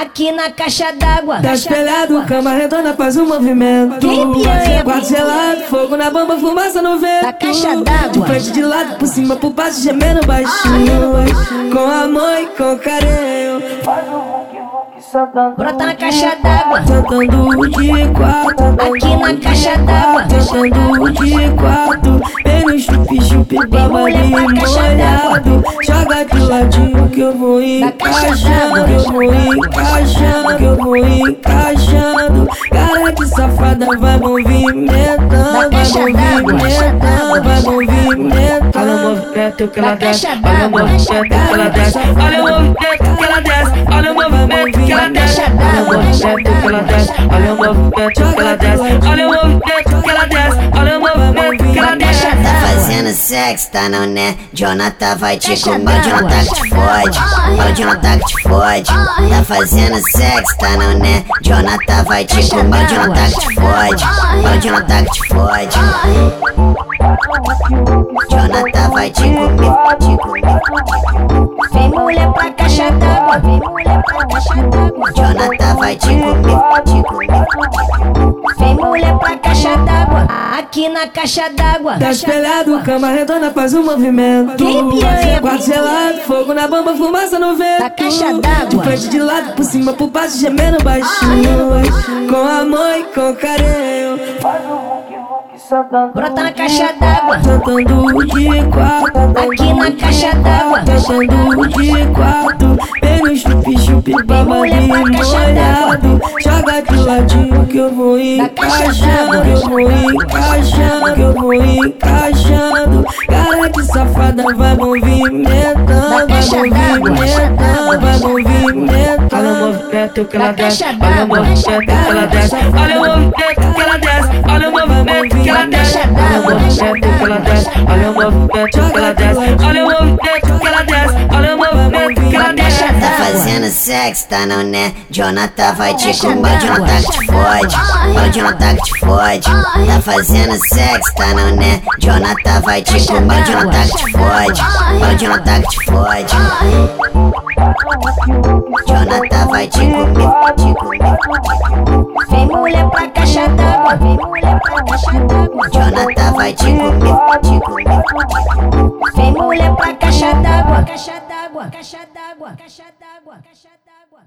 aqui na caixa d'água. Tá espelhado, cama redonda faz um movimento. Quem piranha? Quarto gelado, fogo na bomba, fumaça no vento. Da caixa d'água. De frente, de lado, por cima, por baixo, gemendo baixinho. Com amor e com carinho. Faz um sentando. Brota na caixa d'água. Tentando de quatro. Aqui na caixa d'água. Tentando de quatro. No chup-chup, caixa molhado. Joga de ladinho que eu vou encaixando. Que eu vou encaixando. Que eu vou encaixando. Cara de safada vai movimentando. Vai movimentando. Vai movimentando. Olha o movimento que ela desce, olha o movimento que ela desce, olha o movimento que ela desce, olha o movimento que ela desce, olha o movimento que ela desce, olha o movimento que ela desce, olha o movimento que ela desce, fazendo sexo, tá não né? Jonathan vai te comer. Jonathan que te fode. O Jonathan que te fode. Tá fazendo sexo, tá não né? Jonathan vai te comer. Jonathan que te fode. O Jonathan que te fode. Jonathan vai te comer, te comer. Vem mulher pra caixa d'água. Vem mulher pra caixa d'água. Jonathan vai te comer, te comer. Aqui na caixa d'água. Tá espelhado, cama redonda faz um movimento. Quem piranha? Quarto gelado, fogo na bomba, fumaça no vento. Da caixa d'água. De frente, de lado, por cima, por baixo, gemendo baixinho. Com amor e com carinho. Faz um. Brota na caixa d'água. Tentando de quatro. Aqui na caixa d'água. Tentando de quatro. Pra caixa molhado. Joga de ladinho que eu vou encaixando. Que eu vou encaixando. Que eu vou encaixando. Cara de safada vai movimentando. Vai movimentando. Vai movimentando. Olha o movimento que ela desce, olha o movimento que ela desce, olha o movimento que ela desce, olha o movimento que ela desce, olha o movimento que ela desce, olha o movimento que ela desce, olha o movimento sexo, tá não né? Jonathan vai te comer. Jonathan que te fode. O Jonathan que te fode. Tá fazendo sexo, tá não né? Jonathan vai te comer. Jonathan que te fode. O Jonathan que te fode. Jonathan vai te comer, te comer. Vem mulher pra caixa d'água. Vem mulher pra caixa d'água. Jonathan vai te comer, te comer. Caixa d'água. Caixa d'água. Caixa d'água.